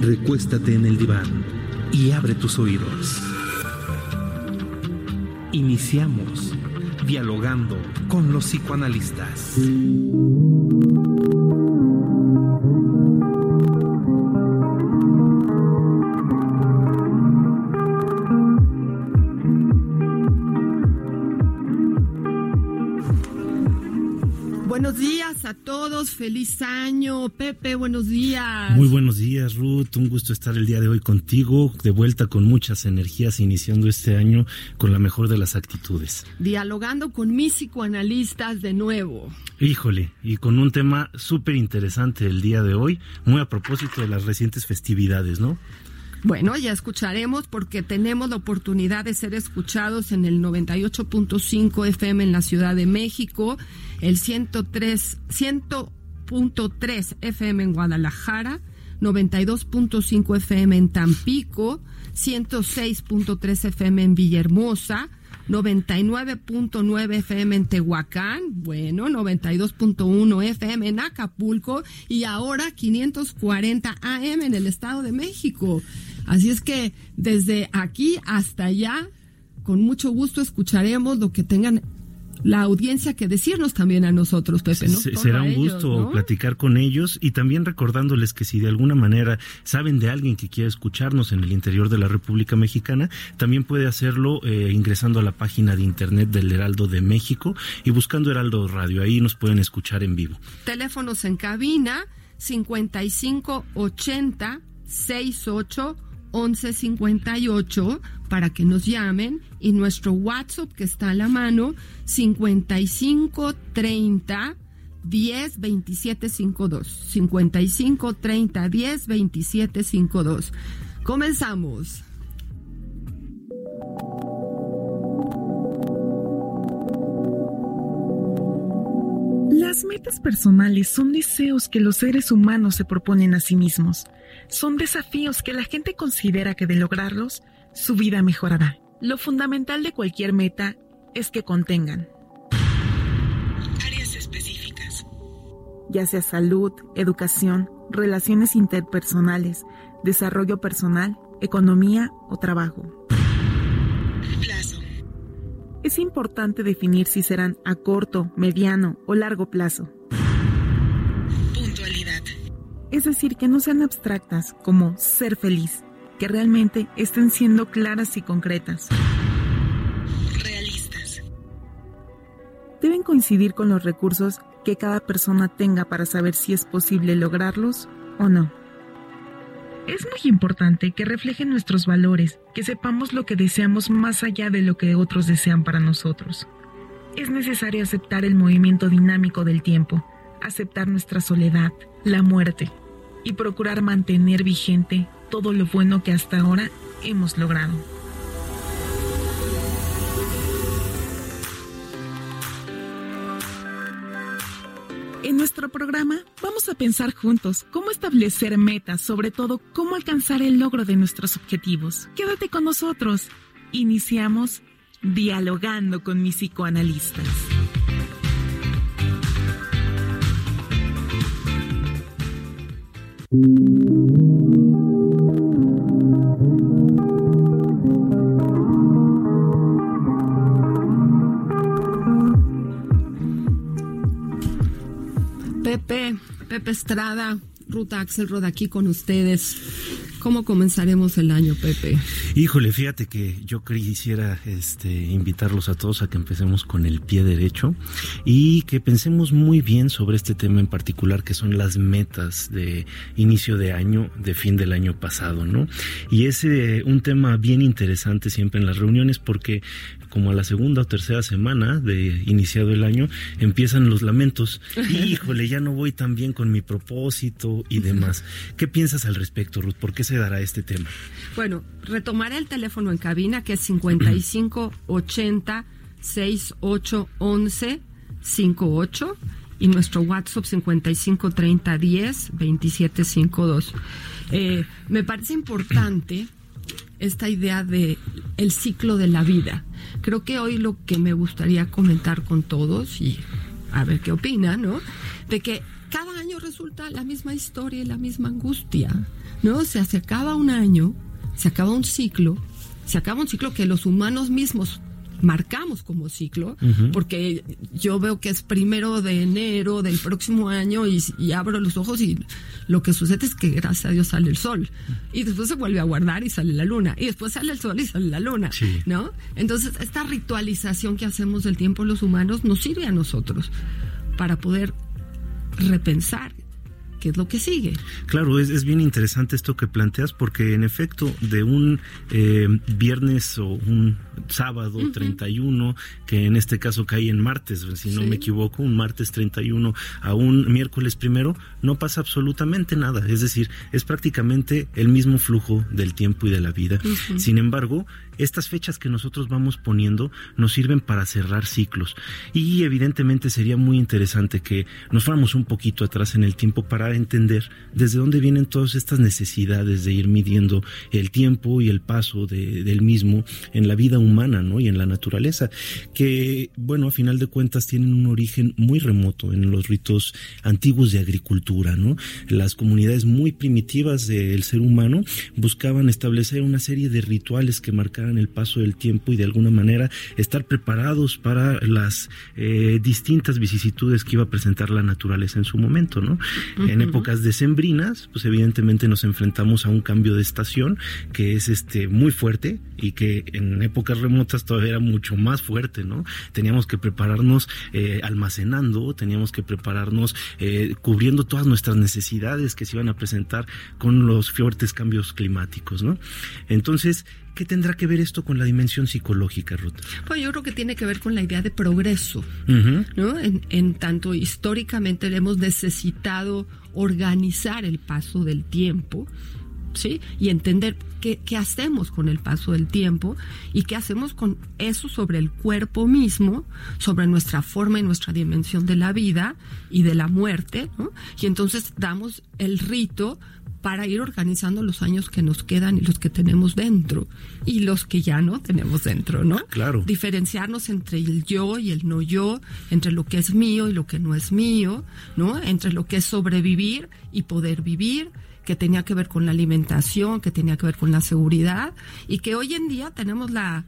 Recuéstate en el diván y abre tus oídos. Iniciamos dialogando con los psicoanalistas. Buenos días a todos, feliz año. Pepe, buenos días. Muy buenos días, Ruth. Un gusto estar el día de hoy contigo, de vuelta con muchas energías, iniciando este año con la mejor de las actitudes. Dialogando con mis psicoanalistas de nuevo. Híjole, y con un tema súper interesante el día de hoy, muy a propósito de las recientes festividades, ¿no? Bueno, ya escucharemos porque tenemos la oportunidad de ser escuchados en el 98.5 FM en la Ciudad de México, el 103, 100.3 FM en Guadalajara, 92.5 FM en Tampico, 106.3 FM en Villahermosa, 99.9 FM en Tehuacán, bueno, 92.1 FM en Acapulco y ahora 540 AM en el Estado de México. Así es que desde aquí hasta allá, con mucho gusto escucharemos lo que tengan la audiencia que decirnos también a nosotros, Pepe, ¿no? Se- Todo Será un ellos, gusto ¿no? platicar con ellos y también recordándoles que si de alguna manera saben de alguien que quiere escucharnos en el interior de la República Mexicana, también puede hacerlo eh, ingresando a la página de internet del Heraldo de México y buscando Heraldo Radio. Ahí nos pueden escuchar en vivo. Teléfonos en cabina 55 80 68 11 58 para que nos llamen y nuestro WhatsApp que está a la mano 55 30 10 27 52 55 30 10 27 52 Comenzamos. Las metas personales son deseos que los seres humanos se proponen a sí mismos. Son desafíos que la gente considera que de lograrlos, su vida mejorará. Lo fundamental de cualquier meta es que contengan áreas específicas, ya sea salud, educación, relaciones interpersonales, desarrollo personal, economía o trabajo. Plazo. Es importante definir si serán a corto, mediano o largo plazo. Es decir, que no sean abstractas como ser feliz, que realmente estén siendo claras y concretas. Realistas. Deben coincidir con los recursos que cada persona tenga para saber si es posible lograrlos o no. Es muy importante que reflejen nuestros valores, que sepamos lo que deseamos más allá de lo que otros desean para nosotros. Es necesario aceptar el movimiento dinámico del tiempo, aceptar nuestra soledad, la muerte, y procurar mantener vigente todo lo bueno que hasta ahora hemos logrado. En nuestro programa vamos a pensar juntos cómo establecer metas, sobre todo cómo alcanzar el logro de nuestros objetivos. Quédate con nosotros. Iniciamos dialogando con mis psicoanalistas. Pepe, Pepe Estrada, Ruta Axel Roda aquí con ustedes. ¿Cómo comenzaremos el año, Pepe? Híjole, fíjate que yo quisiera este, invitarlos a todos a que empecemos con el pie derecho y que pensemos muy bien sobre este tema en particular, que son las metas de inicio de año, de fin del año pasado, ¿no? Y es eh, un tema bien interesante siempre en las reuniones porque como a la segunda o tercera semana de iniciado el año, empiezan los lamentos. Híjole, ya no voy tan bien con mi propósito y demás. ¿Qué piensas al respecto, Ruth? ¿Por qué se dará este tema? Bueno, retomaré el teléfono en cabina que es 5580 6811 58 y nuestro WhatsApp 553010 2752. Eh, me parece importante esta idea de el ciclo de la vida. Creo que hoy lo que me gustaría comentar con todos y a ver qué opinan, ¿no? De que cada año resulta la misma historia y la misma angustia, ¿no? O sea, se acaba un año, se acaba un ciclo, se acaba un ciclo que los humanos mismos marcamos como ciclo, porque yo veo que es primero de enero del próximo año y, abro los ojos y lo que sucede es que gracias a Dios sale el sol. Y después se vuelve a guardar y sale la luna. Y después sale el sol y sale la luna, ¿no? Entonces esta ritualización que hacemos del tiempo los humanos nos sirve a nosotros para poder repensar qué es lo que sigue. Claro, es, es bien interesante esto que planteas porque en efecto de un eh, viernes o un sábado 31, que en este caso cae en martes, si no me equivoco, un martes 31 a un miércoles primero, no pasa absolutamente nada. Es decir, es prácticamente el mismo flujo del tiempo y de la vida. Sin embargo, estas fechas que nosotros vamos poniendo nos sirven para cerrar ciclos. Y evidentemente sería muy interesante que nos fuéramos un poquito atrás en el tiempo para entender desde dónde vienen todas estas necesidades de ir midiendo el tiempo y el paso del mismo en la vida humana ¿no? y en la naturaleza, que bueno, a final de cuentas tienen un origen muy remoto en los ritos antiguos de agricultura. ¿no? Las comunidades muy primitivas del ser humano buscaban establecer una serie de rituales que marcaran el paso del tiempo y de alguna manera estar preparados para las eh, distintas vicisitudes que iba a presentar la naturaleza en su momento. ¿no? En épocas decembrinas, pues evidentemente nos enfrentamos a un cambio de estación que es este muy fuerte y que en épocas remotas todavía era mucho más fuerte, ¿no? Teníamos que prepararnos eh, almacenando, teníamos que prepararnos eh, cubriendo todas nuestras necesidades que se iban a presentar con los fuertes cambios climáticos, ¿no? Entonces, ¿Qué tendrá que ver esto con la dimensión psicológica, Ruth? Pues yo creo que tiene que ver con la idea de progreso, ¿no? En, en, tanto históricamente hemos necesitado organizar el paso del tiempo, ¿sí? Y entender qué, qué, hacemos con el paso del tiempo y qué hacemos con eso sobre el cuerpo mismo, sobre nuestra forma y nuestra dimensión de la vida y de la muerte, ¿no? Y entonces damos el rito para ir organizando los años que nos quedan y los que tenemos dentro y los que ya no tenemos dentro, ¿no? Claro. Diferenciarnos entre el yo y el no yo, entre lo que es mío y lo que no es mío, ¿no? Entre lo que es sobrevivir y poder vivir, que tenía que ver con la alimentación, que tenía que ver con la seguridad y que hoy en día tenemos la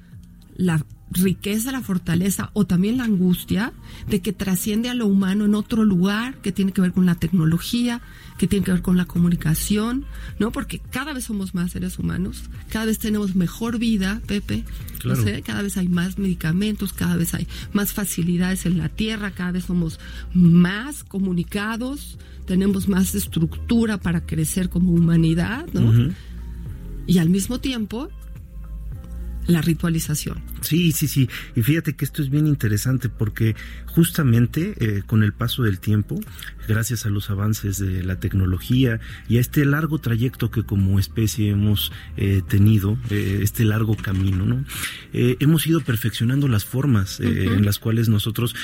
la riqueza, la fortaleza o también la angustia de que trasciende a lo humano en otro lugar que tiene que ver con la tecnología, que tiene que ver con la comunicación, ¿no? Porque cada vez somos más seres humanos, cada vez tenemos mejor vida, Pepe, no sé, cada vez hay más medicamentos, cada vez hay más facilidades en la tierra, cada vez somos más comunicados, tenemos más estructura para crecer como humanidad, ¿no? Y al mismo tiempo la ritualización. Sí, sí, sí. Y fíjate que esto es bien interesante porque justamente eh, con el paso del tiempo, gracias a los avances de la tecnología y a este largo trayecto que como especie hemos eh, tenido, eh, este largo camino, ¿no? hemos ido perfeccionando las formas en las cuales nosotros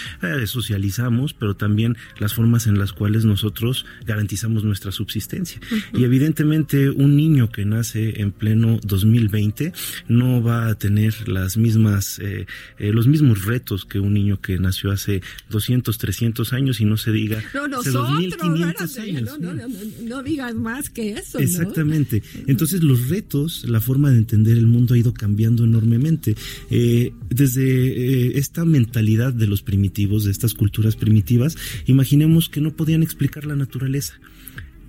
socializamos, pero también las formas en las cuales nosotros garantizamos nuestra subsistencia. Y evidentemente un niño que nace en pleno 2020 no va a tener las mismas eh, eh, los mismos retos que un niño que nació hace 200, 300 años y no se diga no, 2500 años. No, no, no, digas más que eso. Exactamente. Entonces los retos, la forma de entender el mundo ha ido cambiando enormemente. Eh, desde esta mentalidad de los primitivos, de estas culturas primitivas, imaginemos que no podían explicar la naturaleza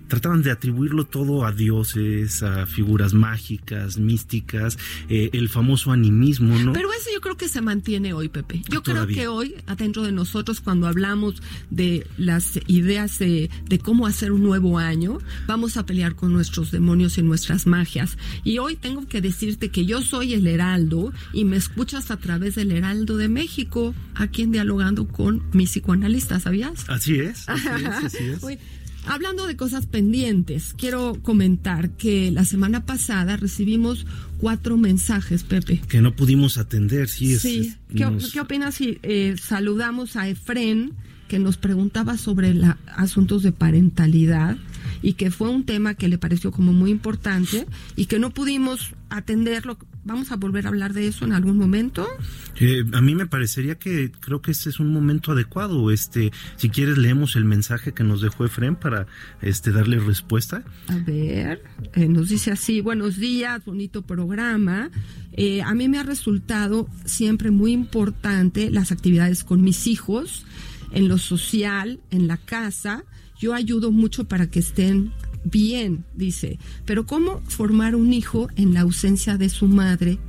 trataban de atribuirlo todo a dioses, a figuras mágicas, místicas, eh, el famoso animismo, ¿no? Pero eso yo creo que se mantiene hoy, Pepe. Yo creo que hoy, adentro de nosotros, cuando hablamos de las ideas de, de cómo hacer un nuevo año, vamos a pelear con nuestros demonios y nuestras magias. Y hoy tengo que decirte que yo soy el Heraldo y me escuchas a través del Heraldo de México, aquí en Dialogando con mi psicoanalista, ¿sabías? Así es, así es, así es. Hablando de cosas pendientes, quiero comentar que la semana pasada recibimos cuatro mensajes, Pepe. Que no pudimos atender, sí. sí. ¿Qué, opinas si eh, saludamos a Efren, que nos preguntaba sobre la, asuntos de parentalidad y que fue un tema que le pareció como muy importante y que no pudimos atenderlo ¿Vamos a volver a hablar de eso en algún momento? Eh, a mí me parecería que creo que este es un momento adecuado. Este, si quieres leemos el mensaje que nos dejó Efren para este darle respuesta. A ver, eh, nos dice así: Buenos días, bonito programa. Eh, a mí me ha resultado siempre muy importante las actividades con mis hijos, en lo social, en la casa. Yo ayudo mucho para que estén bien, dice, pero ¿cómo formar un hijo en la ausencia de su madre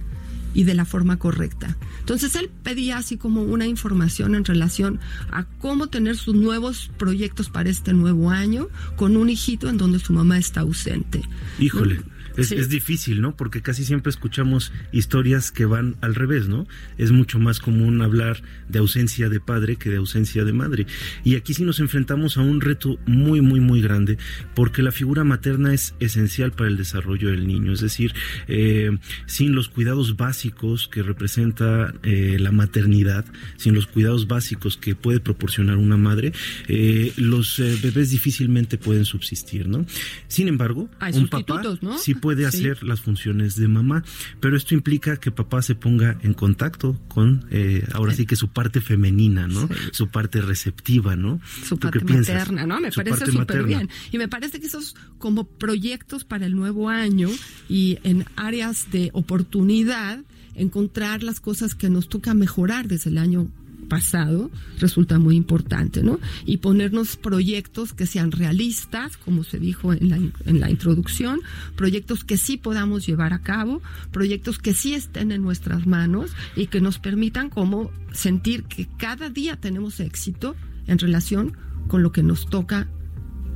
y de la forma correcta? Entonces él pedía así como una información en relación a cómo tener sus nuevos proyectos para este nuevo año con un hijito en donde su mamá está ausente. Híjole. Es, difícil, ¿no? Porque casi siempre escuchamos historias que van al revés, ¿no? Es mucho más común hablar de ausencia de padre que de ausencia de madre. Y aquí sí nos enfrentamos a un reto muy, muy, muy grande, porque la figura materna es esencial para el desarrollo del niño. Es decir, eh, sin los cuidados básicos que representa eh, la maternidad, sin los cuidados básicos que puede proporcionar una madre, eh, los bebés difícilmente pueden subsistir, ¿no? Sin embargo, un papá ¿no? sí puede hacer las funciones de mamá, pero esto implica que papá se ponga en contacto con, eh, ahora sí. que su parte femenina, ¿no? Su parte receptiva, ¿no? Su parte materna, ¿no? Me parece súper bien. Y me parece que esos como proyectos para el nuevo año y en áreas de oportunidad, encontrar las cosas que nos toca mejorar desde el año pasado resulta muy importante, ¿no? Y ponernos proyectos que sean realistas, como se dijo en la, en la introducción, proyectos que sí podamos llevar a cabo, proyectos que sí estén en nuestras manos y que nos permitan como sentir que cada día tenemos éxito en relación con lo que nos toca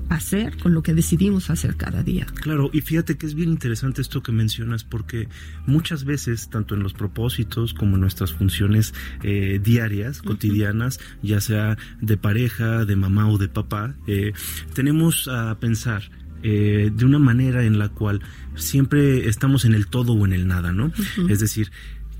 hacer con lo que decidimos hacer cada día. Claro, y fíjate que es bien interesante esto que mencionas porque muchas veces, tanto en los propósitos como en nuestras funciones eh, diarias, cotidianas, ya sea de pareja, de mamá o de papá, eh, tenemos a pensar eh, de una manera en la cual siempre estamos en el todo o en el nada, ¿no? Es decir,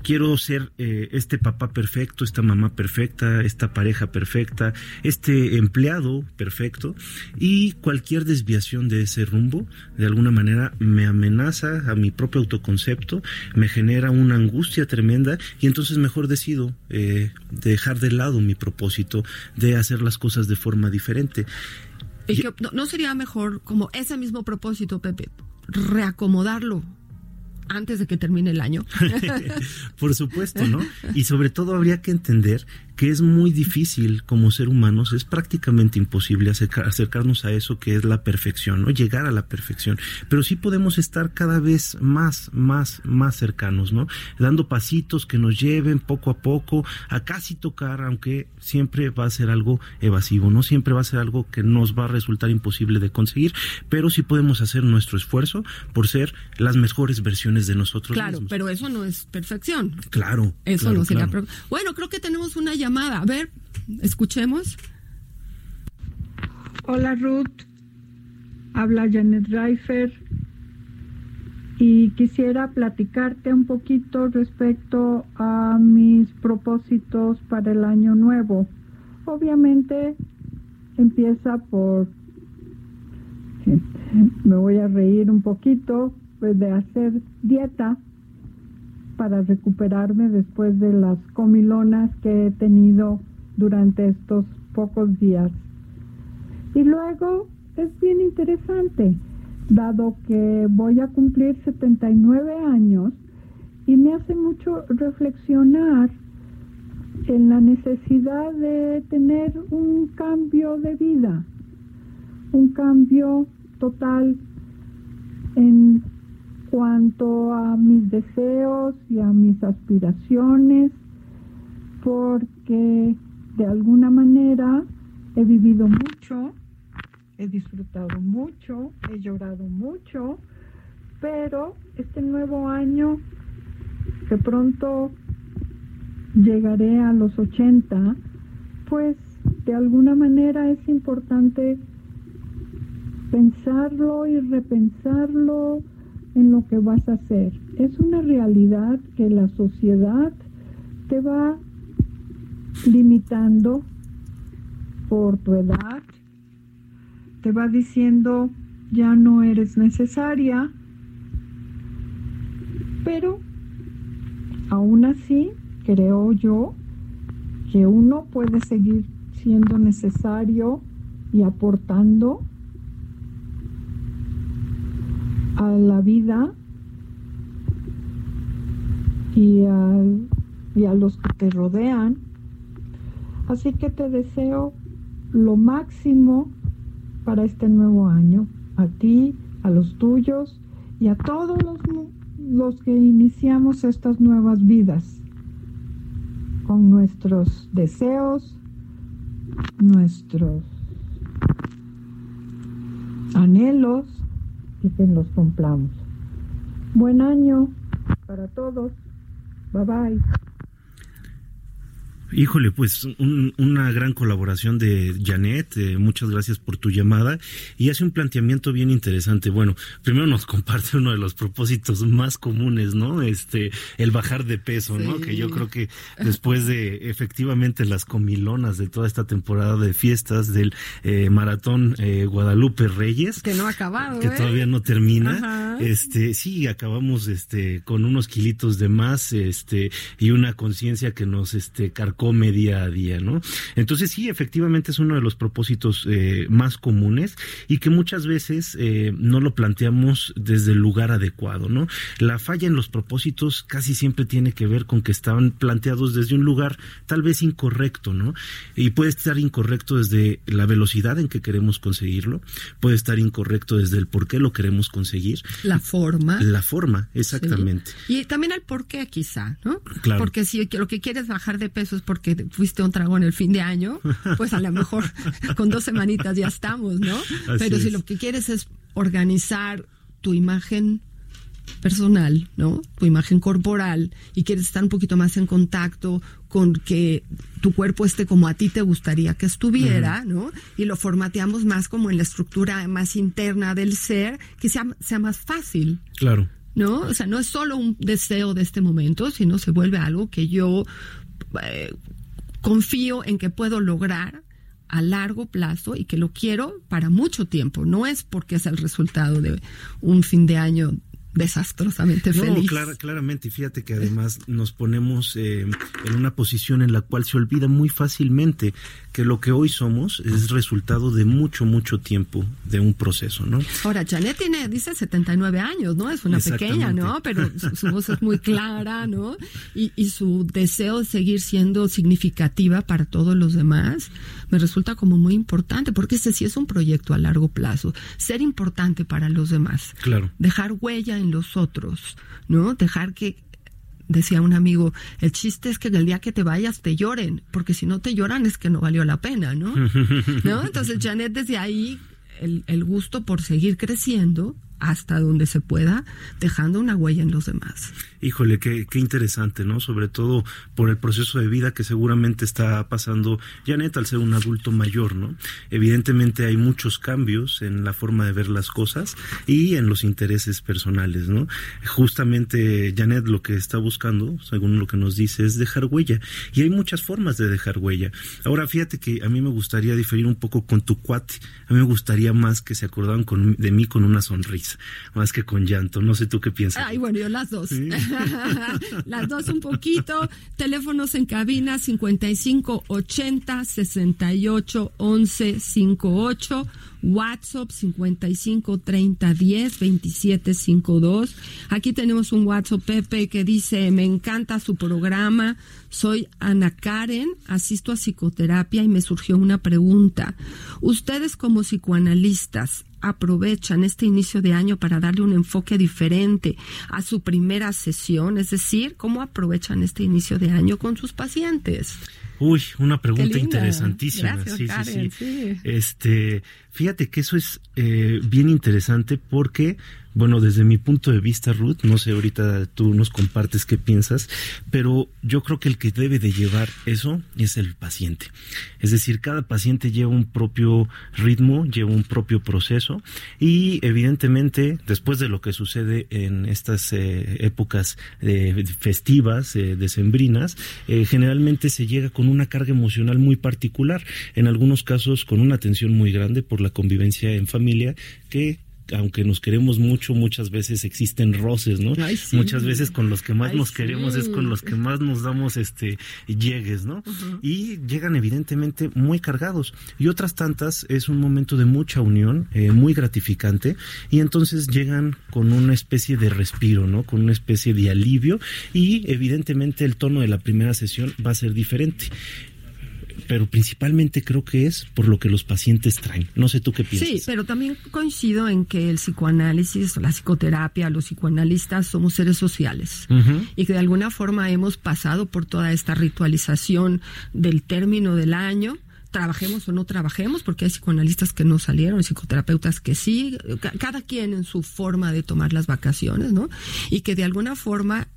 quiero ser eh, este papá perfecto, esta mamá perfecta, esta pareja perfecta, este empleado perfecto y cualquier desviación de ese rumbo de alguna manera me amenaza a mi propio autoconcepto, me genera una angustia tremenda y entonces mejor decido eh, dejar de lado mi propósito de hacer las cosas de forma diferente. ¿No sería mejor como ese mismo propósito, Pepe, reacomodarlo? Antes de que termine el año. Por supuesto, ¿no? Y sobre todo habría que entender que es muy difícil como ser humanos, es prácticamente imposible acercarnos a eso que es la perfección, ¿no? Llegar a la perfección. Pero sí podemos estar cada vez más, más, más cercanos, ¿no? Dando pasitos que nos lleven poco a poco a casi tocar, aunque siempre va a ser algo evasivo, ¿no? Siempre va a ser algo que nos va a resultar imposible de conseguir, pero sí podemos hacer nuestro esfuerzo por ser las mejores versiones de nosotros claro, mismos. pero eso no es perfección. Claro. Eso no sería Bueno, creo que tenemos una llamada. A ver, escuchemos. Hola Ruth, habla Janet Reifer y quisiera platicarte un poquito respecto a mis propósitos para el año nuevo. Obviamente empieza por, me voy a reír un poquito, pues de hacer dieta para recuperarme después de las comilonas que he tenido durante estos pocos días. Y luego es bien interesante, dado que voy a cumplir 79 años y me hace mucho reflexionar en la necesidad de tener un cambio de vida, un cambio total en cuanto a mis deseos y a mis aspiraciones, porque de alguna manera he vivido mucho, he disfrutado mucho, he llorado mucho, pero este nuevo año que pronto llegaré a los 80, pues de alguna manera es importante pensarlo y repensarlo en lo que vas a hacer. Es una realidad que la sociedad te va limitando por tu edad, te va diciendo ya no eres necesaria, pero aún así creo yo que uno puede seguir siendo necesario y aportando a la vida y a, y a los que te rodean. Así que te deseo lo máximo para este nuevo año, a ti, a los tuyos y a todos los, los que iniciamos estas nuevas vidas con nuestros deseos, nuestros anhelos que los cumplamos. Buen año para todos. Bye bye. Híjole, pues una gran colaboración de Janet, eh, muchas gracias por tu llamada y hace un planteamiento bien interesante. Bueno, primero nos comparte uno de los propósitos más comunes, ¿no? Este, el bajar de peso, ¿no? Que yo creo que después de efectivamente las comilonas de toda esta temporada de fiestas del eh, maratón eh, Guadalupe Reyes, que no ha acabado, que todavía no termina, este, sí, acabamos este con unos kilitos de más, este, y una conciencia que nos este carcó come día a día, ¿no? Entonces sí, efectivamente es uno de los propósitos eh, más comunes y que muchas veces eh, no lo planteamos desde el lugar adecuado, ¿no? La falla en los propósitos casi siempre tiene que ver con que estaban planteados desde un lugar tal vez incorrecto, ¿no? Y puede estar incorrecto desde la velocidad en que queremos conseguirlo, puede estar incorrecto desde el por qué lo queremos conseguir. La forma. La forma, exactamente. Y también el por qué quizá, ¿no? Claro. Porque si lo que quieres bajar de peso es por porque fuiste un trago en el fin de año, pues a lo mejor con dos semanitas ya estamos, ¿no? Pero si lo que quieres es organizar tu imagen personal, ¿no? Tu imagen corporal y quieres estar un poquito más en contacto con que tu cuerpo esté como a ti te gustaría que estuviera, ¿no? Y lo formateamos más como en la estructura más interna del ser, que sea, sea más fácil. Claro. ¿No? O sea, no es solo un deseo de este momento, sino se vuelve algo que yo eh, confío en que puedo lograr a largo plazo y que lo quiero para mucho tiempo. No es porque es el resultado de un fin de año desastrosamente feliz. No, claramente, fíjate que además nos ponemos eh, en una posición en la cual se olvida muy fácilmente que lo que hoy somos es resultado de mucho, mucho tiempo de un proceso, ¿no? Ahora, Janet tiene, dice 79 años, ¿no? Es una pequeña, ¿no? Pero su, voz es muy clara, ¿no? Y, y su deseo de seguir siendo significativa para todos los demás me resulta como muy importante, porque ese sí es un proyecto a largo plazo. Ser importante para los demás. Claro. Dejar huella en los otros, ¿no? Dejar que decía un amigo, el chiste es que el día que te vayas te lloren, porque si no te lloran es que no valió la pena, ¿no? ¿No? Entonces Janet desde ahí el, el gusto por seguir creciendo hasta donde se pueda, dejando una huella en los demás. Híjole, qué, qué interesante, ¿no? Sobre todo por el proceso de vida que seguramente está pasando Janet al ser un adulto mayor, ¿no? Evidentemente hay muchos cambios en la forma de ver las cosas y en los intereses personales, ¿no? Justamente Janet lo que está buscando, según lo que nos dice, es dejar huella. Y hay muchas formas de dejar huella. Ahora, fíjate que a mí me gustaría diferir un poco con tu cuate. A mí me gustaría más que se acordaran con, de mí con una sonrisa, más que con llanto. No sé tú qué piensas. Ay, bueno, yo las dos. Las dos un poquito. Teléfonos en cabina 55 80 68 11 58. WhatsApp 55 30 10 27 52. Aquí tenemos un WhatsApp Pepe que dice, me encanta su programa, soy Ana Karen, asisto a psicoterapia y me surgió una pregunta. Ustedes como psicoanalistas, aprovechan este inicio de año para darle un enfoque diferente a su primera sesión? Es decir, ¿cómo aprovechan este inicio de año con sus pacientes? Uy, una pregunta interesantísima. sí, sí, sí, Este, fíjate que eso es eh, bien interesante porque bueno, desde mi punto de vista, Ruth, no sé, ahorita tú nos compartes qué piensas, pero yo creo que el que debe de llevar eso es el paciente. Es decir, cada paciente lleva un propio ritmo, lleva un propio proceso y evidentemente después de lo que sucede en estas eh, épocas eh, festivas, decembrinas, generalmente se llega con una carga emocional muy particular, en algunos casos con una tensión muy grande por la convivencia en familia que aunque nos queremos mucho, muchas veces existen roces, ¿no? Muchas veces con los que más nos queremos es con los que más nos damos este llegues, ¿no? Y llegan evidentemente muy cargados. Y otras tantas es un momento de mucha unión, eh, muy gratificante, y entonces llegan con una especie de respiro, ¿no? Con una especie de alivio, y evidentemente el tono de la primera sesión va a ser diferente pero principalmente creo que es por lo que los pacientes traen. No sé tú qué piensas. Sí, pero también coincido en que el psicoanálisis, la psicoterapia, los psicoanalistas somos seres sociales y que de alguna forma hemos pasado por toda esta ritualización del término del año trabajemos o no trabajemos, porque hay psicoanalistas que no salieron, psicoterapeutas que sí, cada quien en su forma de tomar las vacaciones, ¿no? Y que de alguna forma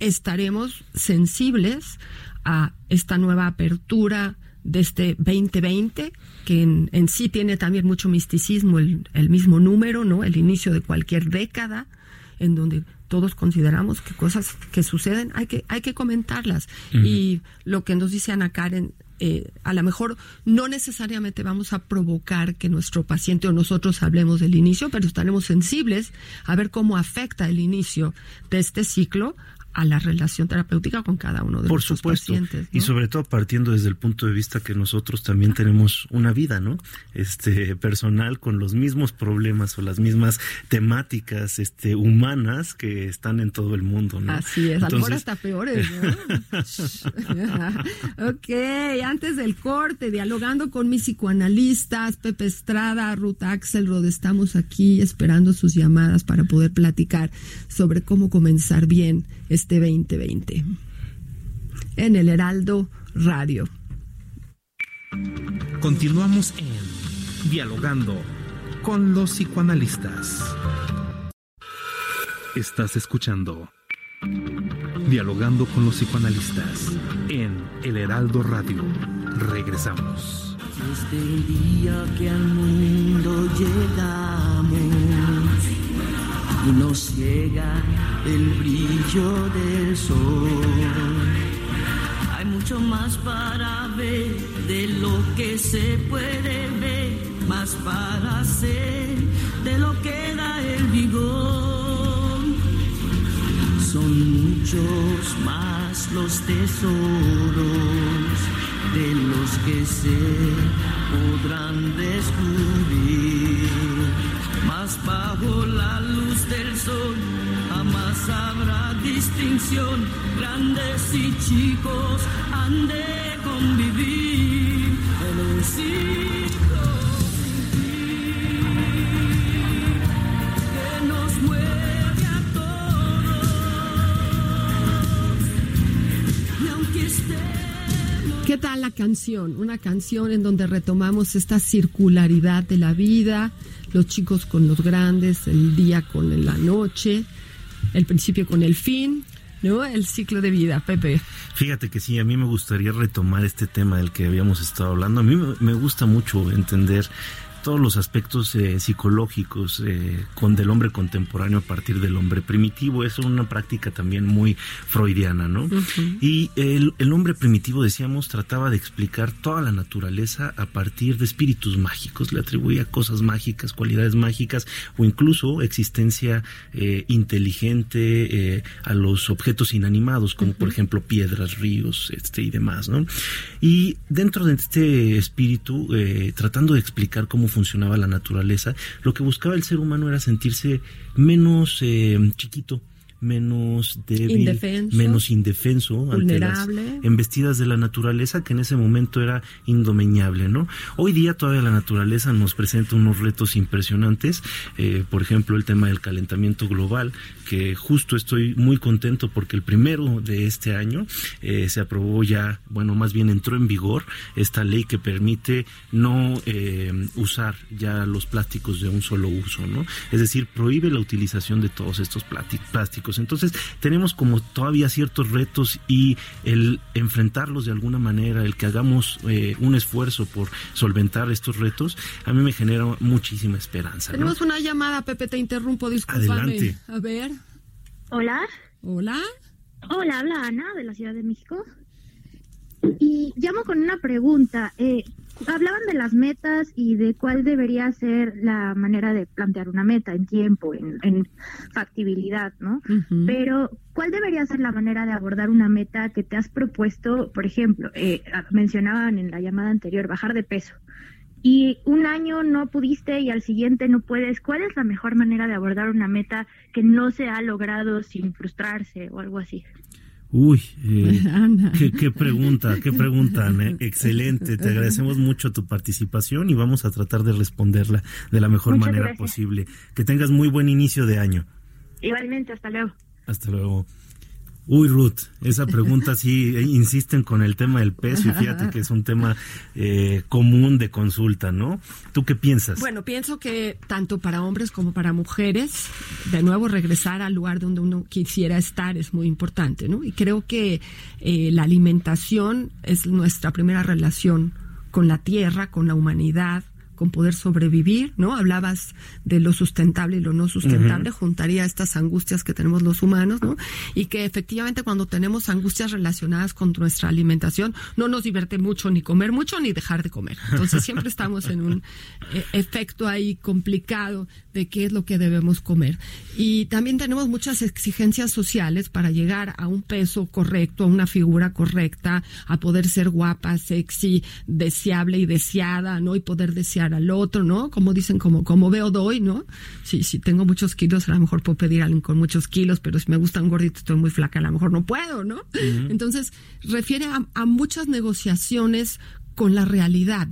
estaremos sensibles a esta nueva apertura de este 2020, que en, sí tiene también mucho misticismo, el, mismo número, ¿no? El inicio de cualquier década, en donde todos consideramos que cosas que suceden hay que, hay que comentarlas. Y lo que nos dice Ana Karen, eh, a lo mejor no necesariamente vamos a provocar que nuestro paciente o nosotros hablemos del inicio, pero estaremos sensibles a ver cómo afecta el inicio de este ciclo a la relación terapéutica con cada uno de Por supuesto. pacientes. Y sobre todo partiendo desde el punto de vista que nosotros también tenemos una vida, ¿no? Este personal con los mismos problemas o las mismas temáticas este humanas que están en todo el mundo, ¿no? Así es, a lo mejor hasta peores, ¿no? ok, antes del corte, dialogando con mis psicoanalistas, Pepe Estrada, Ruth Axelrod, estamos aquí esperando sus llamadas para poder platicar sobre cómo comenzar bien este 2020 en el Heraldo Radio. Continuamos en Dialogando con los psicoanalistas. Estás escuchando Dialogando con los psicoanalistas en el Heraldo Radio. Regresamos. Desde el día que al mundo llegamos y nos llega el brillo del sol. Hay mucho más para ver de lo que se puede ver, más para hacer de lo que da el vigor. Son muchos más los tesoros de los que se podrán descubrir más bajo la luz del sol distinción. Grandes y chicos han de convivir en un ciclo que nos mueve a todos. ¿Qué tal la canción? Una canción en donde retomamos esta circularidad de la vida los chicos con los grandes, el día con la noche, el principio con el fin, ¿no? El ciclo de vida, Pepe. Fíjate que sí, a mí me gustaría retomar este tema del que habíamos estado hablando. A mí me gusta mucho entender todos los aspectos eh, psicológicos eh, con del hombre contemporáneo a partir del hombre primitivo. Es una práctica también muy freudiana, ¿no? Y el, el, hombre primitivo, decíamos, trataba de explicar toda la naturaleza a partir de espíritus mágicos. Le atribuía cosas mágicas, cualidades mágicas o incluso existencia eh, inteligente a los objetos inanimados, como por ejemplo piedras, ríos, este y demás, ¿no? Y dentro de este espíritu, tratando de explicar cómo funcionaba la naturaleza, lo que buscaba el ser humano era sentirse menos eh, chiquito, menos débil, Indefenso. menos indefenso ante las Vulnerable. embestidas de la naturaleza que en ese momento era indomeñable, ¿no? Hoy día todavía la naturaleza nos presenta unos retos impresionantes, eh, por ejemplo el tema del calentamiento global, que justo estoy muy contento porque el primero de este año eh, se aprobó ya, bueno, más bien entró en vigor esta ley que permite no eh, usar ya los plásticos de un solo uso, ¿no? Es decir, prohíbe la utilización de todos estos pláti- Entonces, tenemos como todavía ciertos retos y el enfrentarlos de alguna manera, el que hagamos eh, un esfuerzo por solventar estos retos, a mí me genera muchísima esperanza. ¿no? Tenemos una llamada, Pepe, te interrumpo, discúlpame. Adelante. A ver. Hola, Hola. hola, habla Ana de la Ciudad de México. Y llamo con una pregunta. Eh, hablaban de las metas y de cuál debería ser la manera de plantear una meta en tiempo, en, en factibilidad, ¿no? Pero, ¿cuál debería ser la manera de abordar una meta que te has propuesto? Por ejemplo, eh, mencionaban en la llamada anterior, bajar de peso. Y un año no pudiste y al siguiente no puedes. ¿Cuál es la mejor manera de abordar una meta que no se ha logrado sin frustrarse o algo así? Uy, eh, Ana. qué, qué pregunta, qué pregunta, Ana. Excelente, te agradecemos mucho tu participación y vamos a tratar de responderla de la mejor Muchas manera gracias. posible. Que tengas muy buen inicio de año. Igualmente, hasta luego. Hasta luego. Uy, Ruth, esa pregunta sí eh, insisten con el tema del peso y fíjate que es un tema eh, común de consulta, ¿no? ¿Tú qué piensas? Bueno, pienso que tanto para hombres como para mujeres, de nuevo regresar al lugar donde uno quisiera estar es muy importante, ¿no? Y creo que eh, la alimentación es nuestra primera relación con la tierra, con la humanidad con poder sobrevivir, ¿no? Hablabas de lo sustentable y lo no sustentable, juntaría estas angustias que tenemos los humanos, ¿no? Y que efectivamente cuando tenemos angustias relacionadas con nuestra alimentación, no nos divierte mucho ni comer mucho ni dejar de comer. Entonces siempre estamos en un eh, efecto ahí complicado de qué es lo que debemos comer. Y también tenemos muchas exigencias sociales para llegar a un peso correcto, a una figura correcta, a poder ser guapa, sexy, deseable y deseada, ¿no? Y poder desear al otro, ¿no? Como dicen, como, como veo doy, ¿no? Si, si tengo muchos kilos, a lo mejor puedo pedir a alguien con muchos kilos, pero si me gusta un gordito, estoy muy flaca, a lo mejor no puedo, ¿no? Entonces, refiere a, a muchas negociaciones con la realidad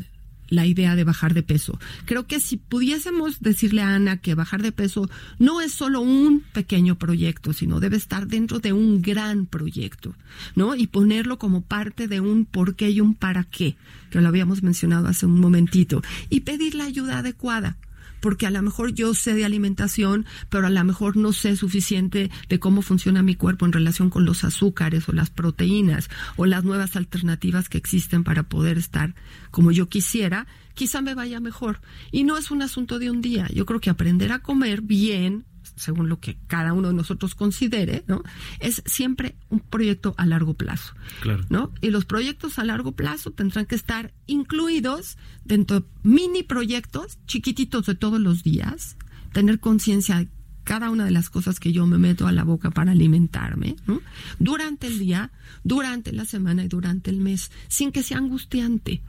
la idea de bajar de peso. Creo que si pudiésemos decirle a Ana que bajar de peso no es solo un pequeño proyecto, sino debe estar dentro de un gran proyecto, ¿no? Y ponerlo como parte de un por qué y un para qué, que lo habíamos mencionado hace un momentito, y pedir la ayuda adecuada porque a lo mejor yo sé de alimentación, pero a lo mejor no sé suficiente de cómo funciona mi cuerpo en relación con los azúcares o las proteínas o las nuevas alternativas que existen para poder estar como yo quisiera, quizá me vaya mejor. Y no es un asunto de un día. Yo creo que aprender a comer bien, según lo que cada uno de nosotros considere, ¿no? Es siempre un proyecto a largo plazo. Claro. ¿no? Y los proyectos a largo plazo tendrán que estar incluidos dentro de mini proyectos chiquititos de todos los días, tener conciencia de cada una de las cosas que yo me meto a la boca para alimentarme, ¿no? durante el día, durante la semana y durante el mes, sin que sea angustiante,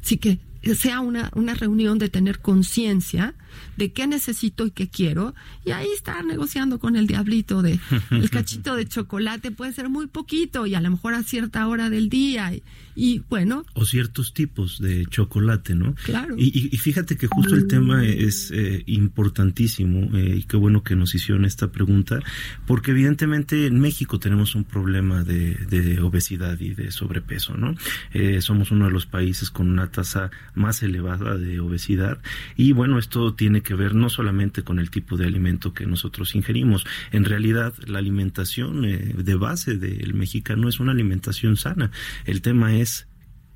sin que sea una, una reunión de tener conciencia de qué necesito y qué quiero, y ahí estar negociando con el diablito de el cachito de chocolate puede ser muy poquito y a lo mejor a cierta hora del día, y, y bueno, o ciertos tipos de chocolate, ¿no? Claro. Y, fíjate que justo el tema es eh, importantísimo eh, y qué bueno que nos hicieron esta pregunta, porque evidentemente en México tenemos un problema de, de obesidad y de sobrepeso, ¿no? Eh, somos uno de los países con una tasa más elevada de obesidad y bueno, esto tiene que ver no solamente con el tipo de alimento que nosotros ingerimos, en realidad la alimentación eh, de base del mexicano es una alimentación sana. El tema es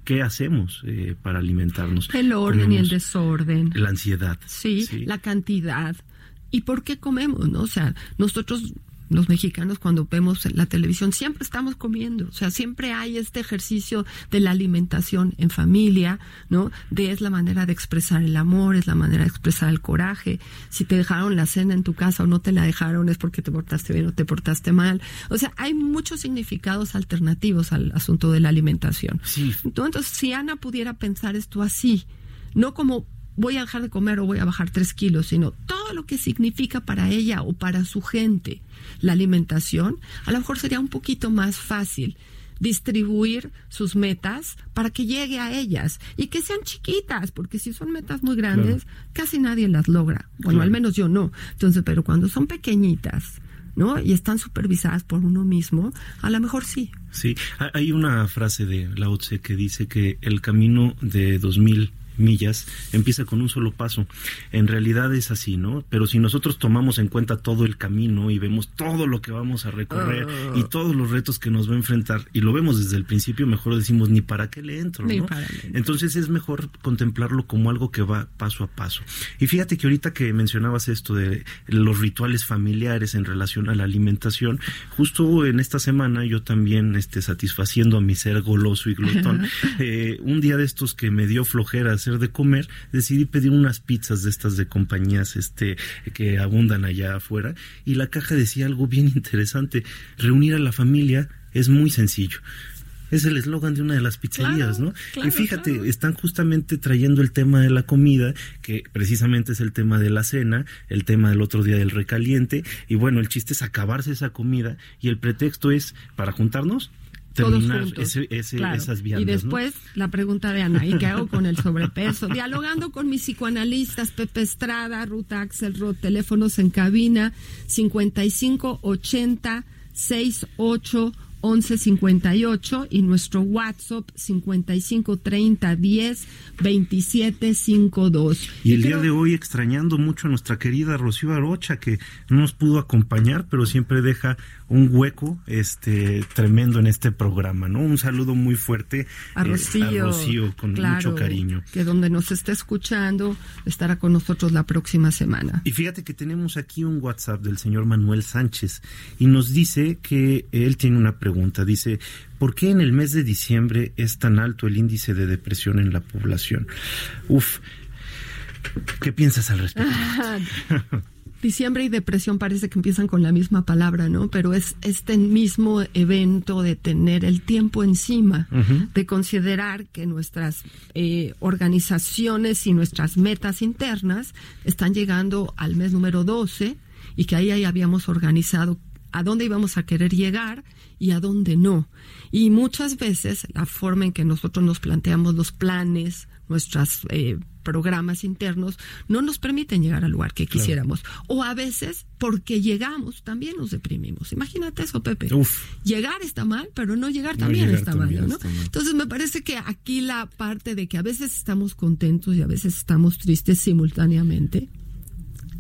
¿qué hacemos eh, para alimentarnos? el orden y el desorden. La ansiedad. Sí, la cantidad. ¿Y por qué comemos? ¿no? O sea, nosotros, los mexicanos, cuando vemos la televisión, siempre estamos comiendo. O sea, siempre hay este ejercicio de la alimentación en familia, ¿no? De es la manera de expresar el amor, es la manera de expresar el coraje. Si te dejaron la cena en tu casa o no te la dejaron, es porque te portaste bien o te portaste mal. O sea, hay muchos significados alternativos al asunto de la alimentación. Sí. Entonces, si Ana pudiera pensar esto así, no como voy a dejar de comer o voy a bajar tres kilos, sino todo lo que significa para ella o para su gente la alimentación, a lo mejor sería un poquito más fácil distribuir sus metas para que llegue a ellas y que sean chiquitas, porque si son metas muy grandes, casi nadie las logra. Bueno, al menos yo no. Entonces, pero cuando son pequeñitas, ¿no? Y están supervisadas por uno mismo, a lo mejor sí. Sí, hay una frase de Lao Tse que dice que el camino de 2000 millas empieza con un solo paso. En realidad es así, ¿no? Pero si nosotros tomamos en cuenta todo el camino y vemos todo lo que vamos a recorrer y ah. todos los retos que nos va a enfrentar y lo vemos desde el principio, mejor decimos ni para qué le entro, ¿no? Entonces es mejor contemplarlo como algo que va paso a paso. Y fíjate que ahorita que mencionabas esto de los rituales familiares en relación a la alimentación, justo en esta semana yo también este, satisfaciendo a mi ser goloso y glotón, eh, un día de estos que me dio flojeras de comer, decidí pedir unas pizzas de estas de compañías este que abundan allá afuera y la caja decía algo bien interesante, reunir a la familia es muy sencillo. Es el eslogan de una de las pizzerías, ¿no? y fíjate, están justamente trayendo el tema de la comida, que precisamente es el tema de la cena, el tema del otro día del recaliente, y bueno, el chiste es acabarse esa comida, y el pretexto es para juntarnos, terminar esas viandas. Y después la pregunta de Ana, ¿y qué hago con el sobrepeso? Dialogando con mis psicoanalistas, Pepe Estrada, Ruta Axelrod, teléfonos en cabina 5580 68 1158 y nuestro WhatsApp 5530 10 27 52. Y el día de hoy extrañando mucho a nuestra querida Rocío Arocha que no nos pudo acompañar, pero siempre deja un hueco este tremendo en este programa, ¿no? Un saludo muy fuerte a eh, Rocío, con mucho cariño. Que donde nos esté escuchando estará con nosotros la próxima semana. Y fíjate que tenemos aquí un WhatsApp del señor Manuel Sánchez y nos dice que él tiene una pregunta, dice, ¿por qué en el mes de diciembre es tan alto el índice de depresión en la población? Uf, ¿qué piensas al respecto? Diciembre y depresión parece que empiezan con la misma palabra, ¿no? Pero es este mismo evento de tener el tiempo encima, de considerar que nuestras eh, organizaciones y nuestras metas internas están llegando al mes número 12 y que ahí, ahí habíamos organizado a dónde íbamos a querer llegar y a dónde no. Y muchas veces la forma en que nosotros nos planteamos los planes, nuestras eh, programas internos no nos permiten llegar al lugar que quisiéramos. O a veces, porque llegamos, también nos deprimimos. Imagínate eso, Pepe. Llegar está mal, pero no llegar también, está, mal, ¿no? Entonces me parece que aquí la parte de que a veces estamos contentos y a veces estamos tristes simultáneamente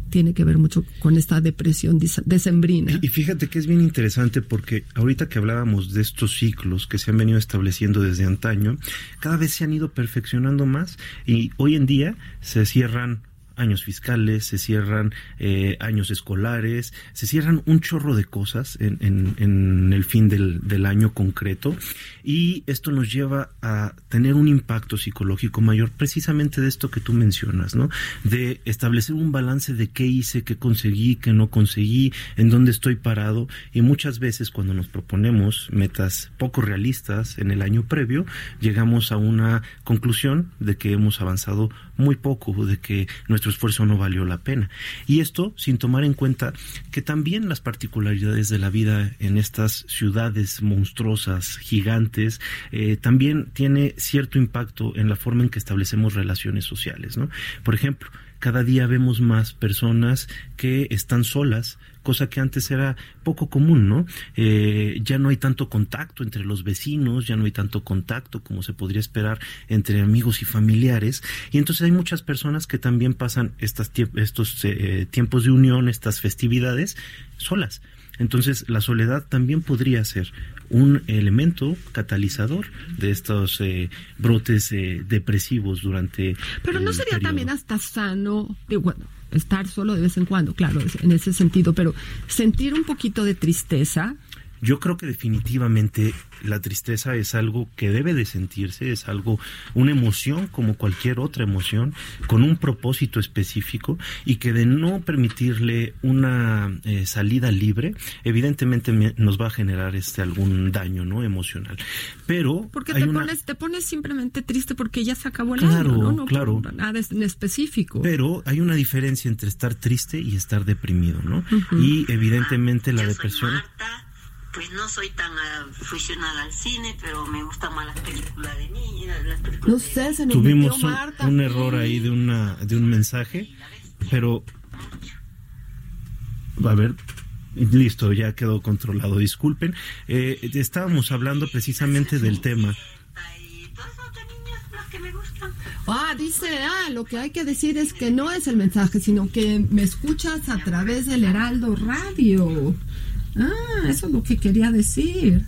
tiene que ver mucho con esta depresión decembrina. Y fíjate que es bien interesante porque ahorita que hablábamos de estos ciclos que se han venido estableciendo desde antaño, cada vez se han ido perfeccionando más y hoy en día se cierran años fiscales, se cierran eh, años escolares, se cierran un chorro de cosas en, el fin del, del, año concreto y esto nos lleva a tener un impacto psicológico mayor precisamente de esto que tú mencionas, ¿no? De establecer un balance de qué hice, qué conseguí, qué no conseguí, en dónde estoy parado y muchas veces cuando nos proponemos metas poco realistas en el año previo, llegamos a una conclusión de que hemos avanzado muy poco, de que nuestro esfuerzo no valió la pena. Y esto sin tomar en cuenta que también las particularidades de la vida en estas ciudades monstruosas, gigantes, eh, también tiene cierto impacto en la forma en que establecemos relaciones sociales, ¿no? Por ejemplo, cada día vemos más personas que están solas, cosa que antes era poco común, ¿no? Eh, ya no hay tanto contacto entre los vecinos, ya no hay tanto contacto como se podría esperar entre amigos y familiares, y entonces hay muchas personas que también pasan estas, estos eh, tiempos de unión, estas festividades, solas. Entonces, la soledad también podría ser un elemento catalizador de estos eh, brotes depresivos durante. Pero no sería también hasta sano, bueno, estar solo de vez en cuando, claro, en ese sentido, pero sentir un poquito de tristeza yo creo que definitivamente la tristeza es algo que debe de sentirse, es algo, una emoción como cualquier otra emoción, con un propósito específico y que de no permitirle una eh, salida libre, evidentemente nos va a generar este algún daño, ¿no? Emocional. Pero porque te pones, te pones simplemente triste porque ya se acabó el claro, año, ¿no? claro. nada en específico. Pero hay una diferencia entre estar triste y estar deprimido, ¿no? Y evidentemente la depresión pues no soy tan aficionada al cine, pero me gustan más las películas de niñas, las películas No sé, se Tuvimos un, error ahí de una de un mensaje, pero a ver, listo, ya quedó controlado. Disculpen, eh, estábamos hablando precisamente del tema. Ah, dice, ah, lo que hay que decir es que no es el mensaje, sino que me escuchas a través del Heraldo Radio. Ah, eso es lo que quería decir.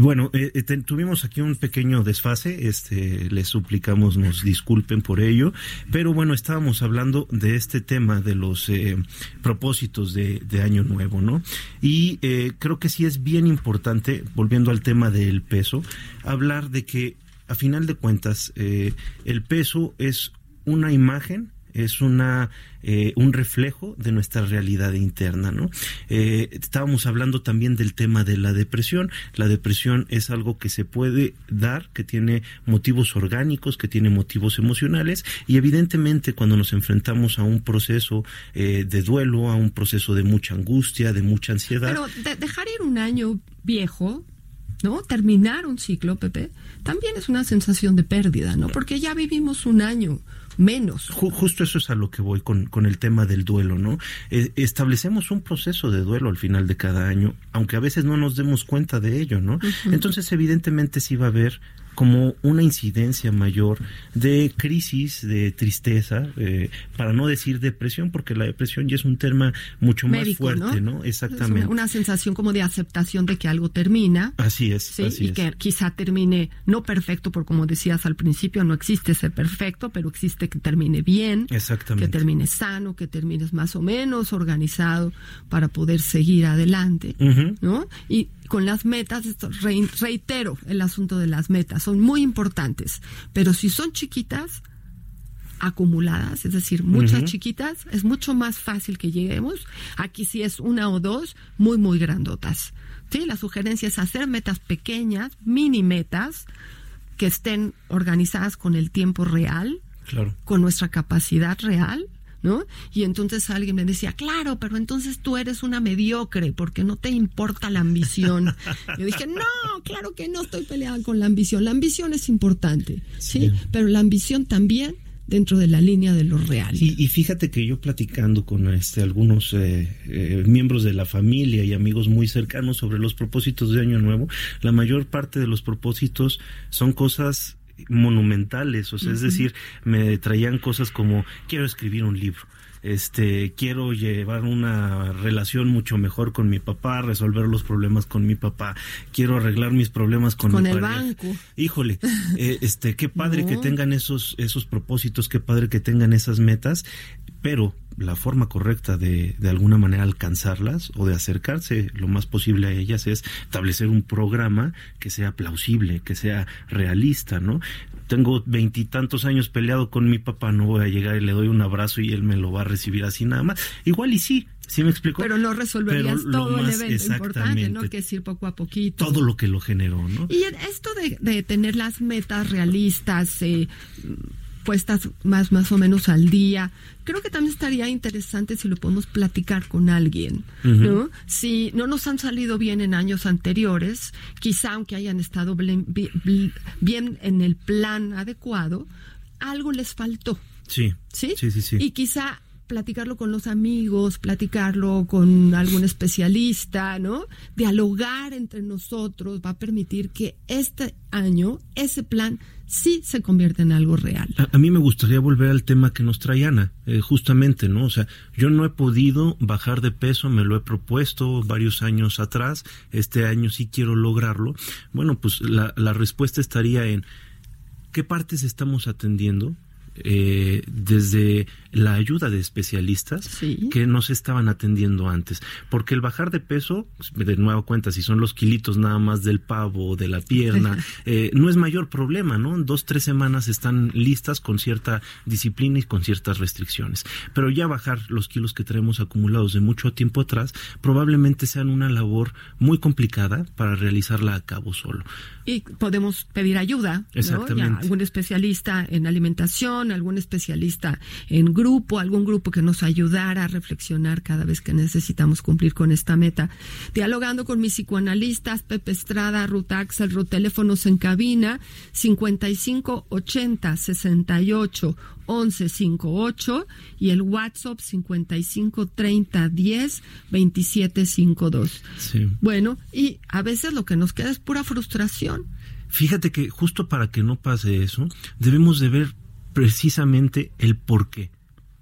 Bueno, eh, eh, tuvimos aquí un pequeño desfase, este, les suplicamos nos disculpen por ello, pero bueno, estábamos hablando de este tema de los eh, propósitos de, Año Nuevo, ¿no? Y creo que sí es bien importante, volviendo al tema del peso, hablar de que a final de cuentas el peso es una imagen es una eh, un reflejo de nuestra realidad interna no eh, estábamos hablando también del tema de la depresión. La depresión es algo que se puede dar que tiene motivos orgánicos que tiene motivos emocionales y evidentemente cuando nos enfrentamos a un proceso eh, de duelo a un proceso de mucha angustia de mucha ansiedad pero dejar ir un año viejo ¿no? Terminar un ciclo, Pepe, también es una sensación de pérdida, ¿no? Porque ya vivimos un año menos. justo eso es a lo que voy con, con el tema del duelo, ¿no? Eh, establecemos un proceso de duelo al final de cada año, aunque a veces no nos demos cuenta de ello, ¿no? Entonces, evidentemente sí va a haber como una incidencia mayor de crisis, de tristeza, eh, para no decir depresión, porque la depresión ya es un tema mucho más fuerte, ¿no? Exactamente. una, sensación como de aceptación de que algo termina. Así es. y que quizá termine no perfecto, por como decías al principio, no existe ser perfecto, pero existe que termine bien. Exactamente. Que termine sano, que termines más o menos organizado para poder seguir adelante, ¿no? Y con las metas, reitero el asunto de las metas, son muy importantes, pero si son chiquitas, acumuladas, es decir, muchas chiquitas, es mucho más fácil que lleguemos. Aquí si es una o dos, muy, muy grandotas. ¿Sí? La sugerencia es hacer metas pequeñas, mini metas, que estén organizadas con el tiempo real, con nuestra capacidad real ¿no? Y entonces alguien me decía, claro, pero entonces tú eres una mediocre porque no te importa la ambición. Yo dije, no, claro que no estoy peleada con la ambición. La ambición es importante, ¿sí? Pero la ambición también dentro de la línea de lo real. Y, fíjate que yo platicando con este, algunos eh, eh, miembros de la familia y amigos muy cercanos sobre los propósitos de Año Nuevo, la mayor parte de los propósitos son cosas monumentales, o sea, es decir, me traían cosas como quiero escribir un libro, este quiero llevar una relación mucho mejor con mi papá, resolver los problemas con mi papá, quiero arreglar mis problemas con, con mi el banco. Híjole, eh, este qué padre que tengan esos esos propósitos, qué padre que tengan esas metas, pero la forma correcta de, de alguna manera alcanzarlas o de acercarse lo más posible a ellas es establecer un programa que sea plausible, que sea realista, ¿no? Tengo veintitantos años peleado con mi papá, no voy a llegar y le doy un abrazo y él me lo va a recibir así nada más. Igual y sí, ¿Sí me explico? Pero no resolverías todo el evento importante, ¿no? Que es ir poco a poquito. Todo lo que lo generó, ¿no? Y esto de, de tener las metas realistas, eh, puestas más, más o menos al día. Creo que también estaría interesante si lo podemos platicar con alguien, ¿no? Si no nos han salido bien en años anteriores, quizá aunque hayan estado bien, bien en el plan adecuado, algo les faltó. Sí. ¿Sí? Sí, sí, sí. Y quizá platicarlo con los amigos, platicarlo con algún especialista, ¿no? Dialogar entre nosotros va a permitir que este año ese plan sí se convierta en algo real. A, mí me gustaría volver al tema que nos trae Ana, eh, justamente, ¿no? O sea, yo no he podido bajar de peso, me lo he propuesto varios años atrás, este año sí quiero lograrlo. Bueno, pues la, la respuesta estaría en qué partes estamos atendiendo, eh, desde la ayuda de especialistas que nos estaban atendiendo antes. Porque el bajar de peso, de nuevo cuenta, si son los kilitos nada más del pavo o de la pierna, eh, no es mayor problema, ¿no? En dos, tres semanas están listas con cierta disciplina y con ciertas restricciones. Pero ya bajar los kilos que tenemos acumulados de mucho tiempo atrás probablemente sean una labor muy complicada para realizarla a cabo solo. Y podemos pedir ayuda, ¿no? algún especialista en alimentación, algún especialista en grupo, algún grupo que nos ayudara a reflexionar cada vez que necesitamos cumplir con esta meta. Dialogando con mis psicoanalistas, Pepe Estrada, Ruth Axel, Ruth Teléfonos en cabina, 55 80 68 1158 y el WhatsApp 55 30 10 27 52. Sí. Bueno, y a veces lo que nos queda es pura frustración. Fíjate que justo para que no pase eso, debemos de ver precisamente el por qué.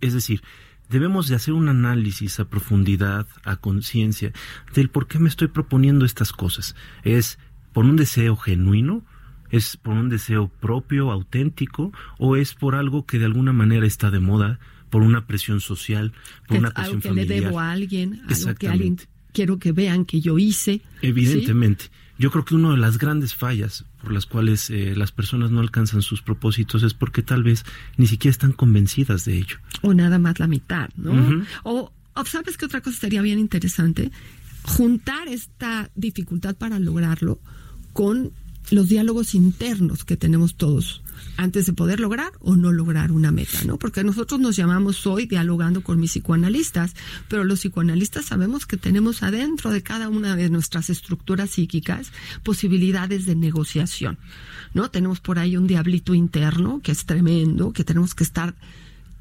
Es decir, debemos de hacer un análisis a profundidad, a conciencia, del por qué me estoy proponiendo estas cosas. ¿Es por un deseo genuino? ¿Es por un deseo propio, auténtico? ¿O es por algo que de alguna manera está de moda? ¿Por una presión social? ¿Por una presión algo que le debo a alguien? Algo que alguien quiero que vean que yo hice. Evidentemente. Yo creo que una de las grandes fallas por las cuales eh, las personas no alcanzan sus propósitos es porque tal vez ni siquiera están convencidas de ello. O nada más la mitad, ¿no? o, o, ¿sabes qué otra cosa sería bien interesante? Juntar esta dificultad para lograrlo con los diálogos internos que tenemos todos antes de poder lograr o no lograr una meta, ¿no? Porque nosotros nos llamamos hoy dialogando con mis psicoanalistas, pero los psicoanalistas sabemos que tenemos adentro de cada una de nuestras estructuras psíquicas posibilidades de negociación, ¿no? Tenemos por ahí un diablito interno que es tremendo, que tenemos que estar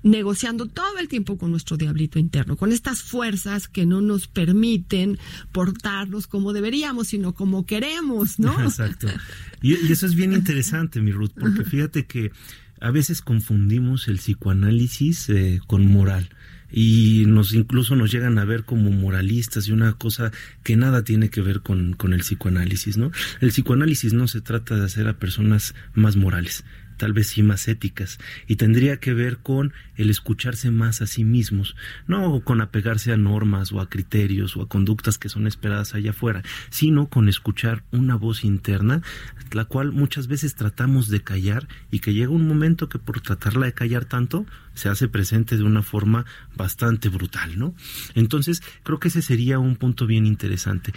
negociando todo el tiempo con nuestro diablito interno, con estas fuerzas que no nos permiten portarnos como deberíamos, sino como queremos, ¿no? Exacto. Y, eso es bien interesante, mi Ruth, porque fíjate que a veces confundimos el psicoanálisis eh, con moral y nos incluso nos llegan a ver como moralistas y una cosa que nada tiene que ver con, con el psicoanálisis, ¿no? El psicoanálisis no se trata de hacer a personas más morales, tal vez sí más éticas, y tendría que ver con el escucharse más a sí mismos, no con apegarse a normas o a criterios o a conductas que son esperadas allá afuera, sino con escuchar una voz interna, la cual muchas veces tratamos de callar y que llega un momento que por tratarla de callar tanto, se hace presente de una forma bastante brutal, ¿no? Entonces, creo que ese sería un punto bien interesante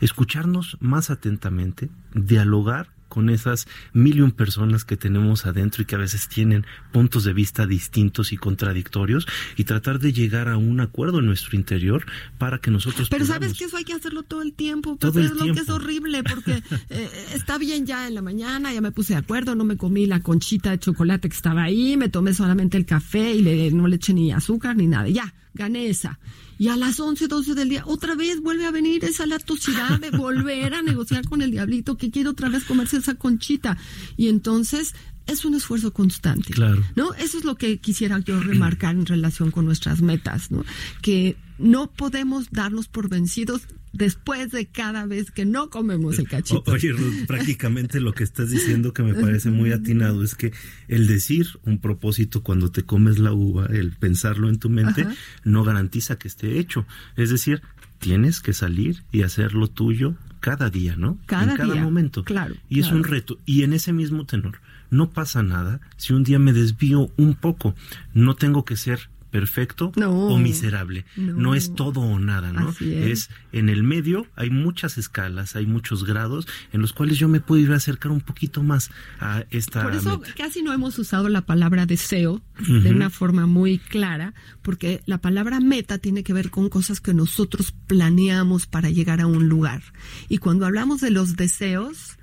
escucharnos más atentamente, dialogar con esas mil y un personas que tenemos adentro y que a veces tienen puntos de vista distintos y contradictorios y tratar de llegar a un acuerdo en nuestro interior para que nosotros pero sabes que eso hay que hacerlo todo el tiempo todo es lo que es horrible porque eh, está bien ya en la mañana ya me puse de acuerdo no me comí la conchita de chocolate que estaba ahí me tomé solamente el café y le, no le eché ni azúcar ni nada ya gané esa y a las 11, 12 del día, otra vez vuelve a venir esa latosidad de volver a negociar con el diablito que quiere otra vez comerse esa conchita. Y entonces es un esfuerzo constante. Claro. ¿No? Eso es lo que quisiera yo remarcar en relación con nuestras metas, ¿no? Que no podemos darnos por vencidos después de cada vez que no comemos el cachito. oye, Ruth, prácticamente lo que estás diciendo que me parece muy atinado es que el decir un propósito cuando te comes la uva, el pensarlo en tu mente, no garantiza que esté hecho. Es decir, tienes que salir y hacer lo tuyo cada día, ¿no? Cada en cada momento. Claro. Y es un reto. Y en ese mismo tenor, no pasa nada si un día me desvío un poco. No tengo que ser perfecto o miserable. No. es todo o nada, ¿no? es. en el medio, hay muchas escalas, hay muchos grados en los cuales yo me puedo ir a acercar un poquito más a esta. Por eso casi no hemos usado la palabra deseo de una forma muy clara, porque la palabra meta tiene que ver con cosas que nosotros planeamos para llegar a un lugar. Y cuando hablamos de los deseos,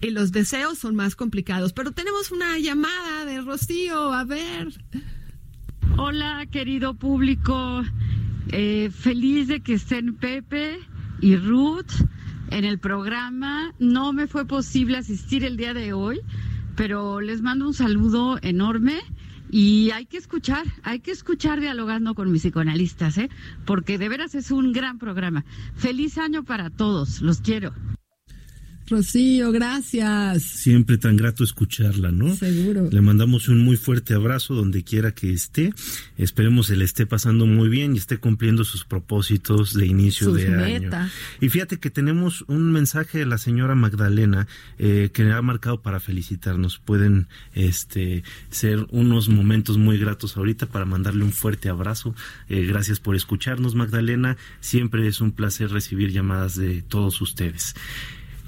y los deseos son más complicados. Pero tenemos una llamada de Rocío, a ver. Hola, querido público. Eh, feliz de que estén Pepe y Ruth en el programa. No me fue posible asistir el día de hoy, pero les mando un saludo enorme. Y hay que escuchar, hay que escuchar dialogando con mis psicoanalistas, ¿eh? porque de veras es un gran programa. Feliz año para todos, los quiero. Rocío, gracias. Siempre tan grato escucharla, ¿no? Seguro. Le mandamos un muy fuerte abrazo donde quiera que esté. Esperemos se le esté pasando muy bien y esté cumpliendo sus propósitos de inicio Sus de metas. año. Y fíjate que tenemos un mensaje de la señora Magdalena eh, que ha marcado para felicitarnos. Pueden este ser unos momentos muy gratos ahorita para mandarle un fuerte abrazo. Eh, gracias por escucharnos, Magdalena. Siempre es un placer recibir llamadas de todos ustedes.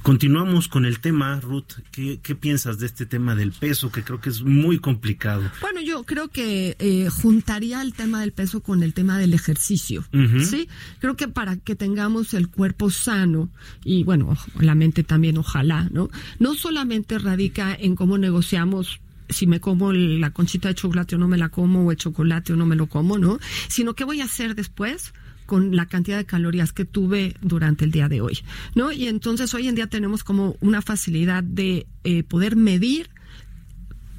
Continuamos con el tema, Ruth. ¿Qué, qué piensas de este tema del peso, que creo que es muy complicado? Bueno, yo creo que eh, juntaría el tema del peso con el tema del ejercicio. Sí, creo que para que tengamos el cuerpo sano y bueno, la mente también, ojalá, ¿no? No solamente radica en cómo negociamos si me como la conchita de chocolate o no me la como, o el chocolate o no me lo como, ¿no? Sino qué voy a hacer después con la cantidad de calorías que tuve durante el día de hoy, ¿no? Y entonces hoy en día tenemos como una facilidad de eh, poder medir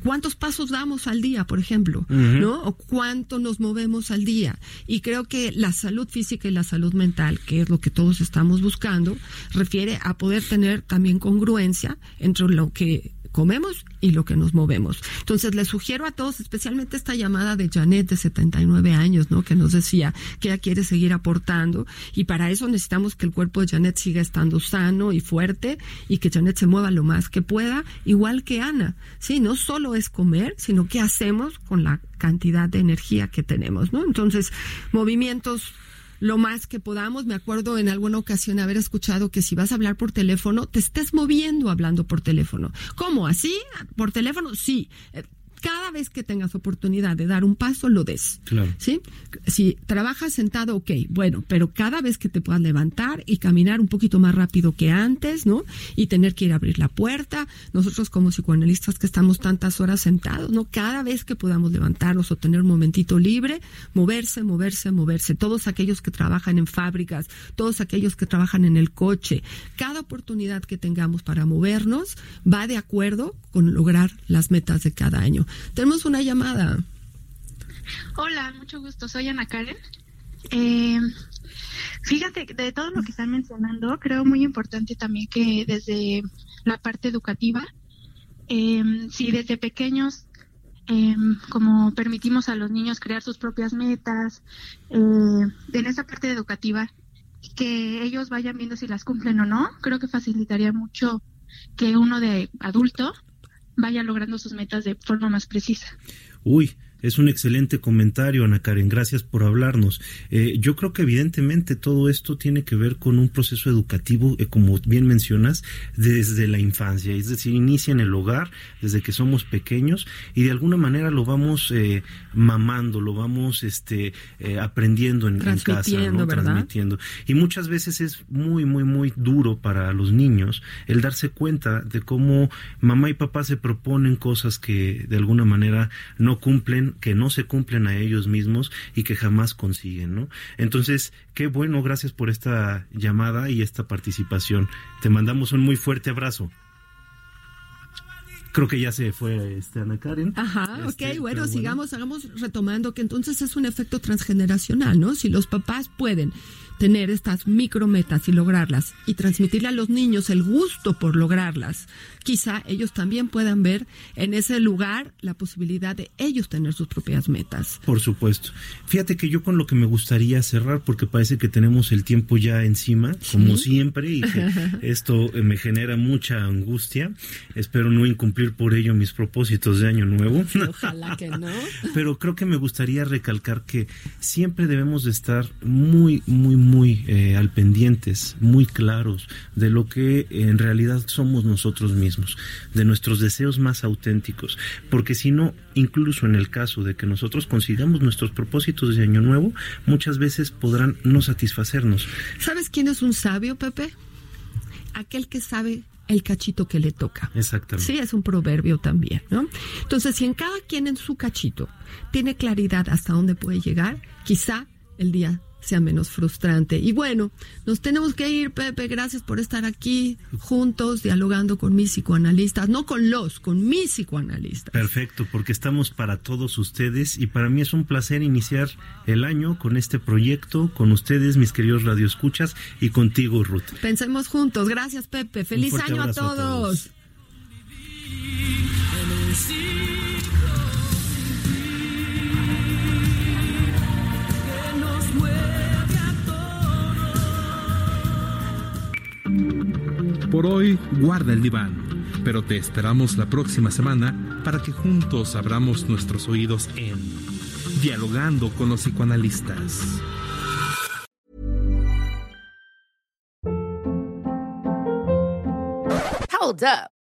cuántos pasos damos al día, por ejemplo. ¿no? O cuánto nos movemos al día. Y creo que la salud física y la salud mental, que es lo que todos estamos buscando, refiere a poder tener también congruencia entre lo que comemos y lo que nos movemos. Entonces, les sugiero a todos, especialmente esta llamada de Janet de 79 años, ¿no? Que nos decía que ella quiere seguir aportando y para eso necesitamos que el cuerpo de Janet siga estando sano y fuerte y que Janet se mueva lo más que pueda, igual que Ana. Sí, no solo es comer, sino qué hacemos con la cantidad de energía que tenemos, ¿no? Entonces, movimientos lo más que podamos. Me acuerdo en alguna ocasión haber escuchado que si vas a hablar por teléfono, te estés moviendo hablando por teléfono. ¿Cómo? ¿Así? ¿Por teléfono? Sí. Cada vez que tengas oportunidad de dar un paso, lo des. Claro. ¿Sí? Si trabajas sentado, ok, bueno, pero cada vez que te puedas levantar y caminar un poquito más rápido que antes, ¿no? Y tener que ir a abrir la puerta. Nosotros como psicoanalistas que estamos tantas horas sentados, ¿no? Cada vez que podamos levantarnos o tener un momentito libre, moverse, moverse, moverse. Todos aquellos que trabajan en fábricas, todos aquellos que trabajan en el coche, cada oportunidad que tengamos para movernos va de acuerdo con lograr las metas de cada año. Tenemos una llamada. Hola, mucho gusto. Soy Ana Karen. Eh, fíjate, de todo lo que están mencionando, creo muy importante también que desde la parte educativa, eh, si desde pequeños, eh, como permitimos a los niños crear sus propias metas, eh, en esa parte educativa, que ellos vayan viendo si las cumplen o no, creo que facilitaría mucho que uno de adulto vaya logrando sus metas de forma más precisa. Uy, es un excelente comentario, Ana Karen. Gracias por hablarnos. Eh, yo creo que evidentemente todo esto tiene que ver con un proceso educativo, eh, como bien mencionas, desde la infancia. Es decir, inicia en el hogar, desde que somos pequeños, y de alguna manera lo vamos eh, mamando, lo vamos este, eh, aprendiendo en, en casa, ¿no? Transmitiendo. Y muchas veces es muy, muy, muy duro para los niños el darse cuenta de cómo mamá y papá se proponen cosas que de alguna manera no cumplen, que no se cumplen a ellos mismos y que jamás consiguen, ¿no? Entonces, qué bueno, gracias por esta llamada y esta participación. Te mandamos un muy fuerte abrazo. Creo que ya se fue este Ana Karen. Ajá, Este, ok, bueno, sigamos, hagamos retomando que entonces es un efecto transgeneracional, ¿no? Si los papás pueden tener estas micrometas y lograrlas y transmitirle a los niños el gusto por lograrlas, quizá ellos también puedan ver en ese lugar la posibilidad de ellos tener sus propias metas. Por supuesto. Fíjate que yo con lo que me gustaría cerrar, porque parece que tenemos el tiempo ya encima, como siempre, y que esto eh, me genera mucha angustia. Espero no incumplir por ello mis propósitos de año nuevo. Ojalá que no. Pero creo que me gustaría recalcar que siempre debemos de estar muy, muy, muy eh, al pendientes, muy claros de lo que en realidad somos nosotros mismos, de nuestros deseos más auténticos, porque si no, incluso en el caso de que nosotros consigamos nuestros propósitos de año nuevo, muchas veces podrán no satisfacernos. ¿Sabes quién es un sabio, Pepe? Aquel que sabe el cachito que le toca. Exactamente. Sí, es un proverbio también, ¿no? Entonces, si en cada quien en su cachito tiene claridad hasta dónde puede llegar, quizá el día sea menos frustrante. Y bueno, nos tenemos que ir, Pepe. Gracias por estar aquí juntos, dialogando con mis psicoanalistas, no con los, con mis psicoanalistas. Perfecto, porque estamos para todos ustedes y para mí es un placer iniciar el año con este proyecto, con ustedes, mis queridos radioescuchas, y contigo, Ruth. Pensemos juntos. Gracias, Pepe. Feliz año a todos. a todos. Por hoy, guarda el diván, pero te esperamos la próxima semana para que juntos abramos nuestros oídos en Dialogando con los psicoanalistas. Hold up.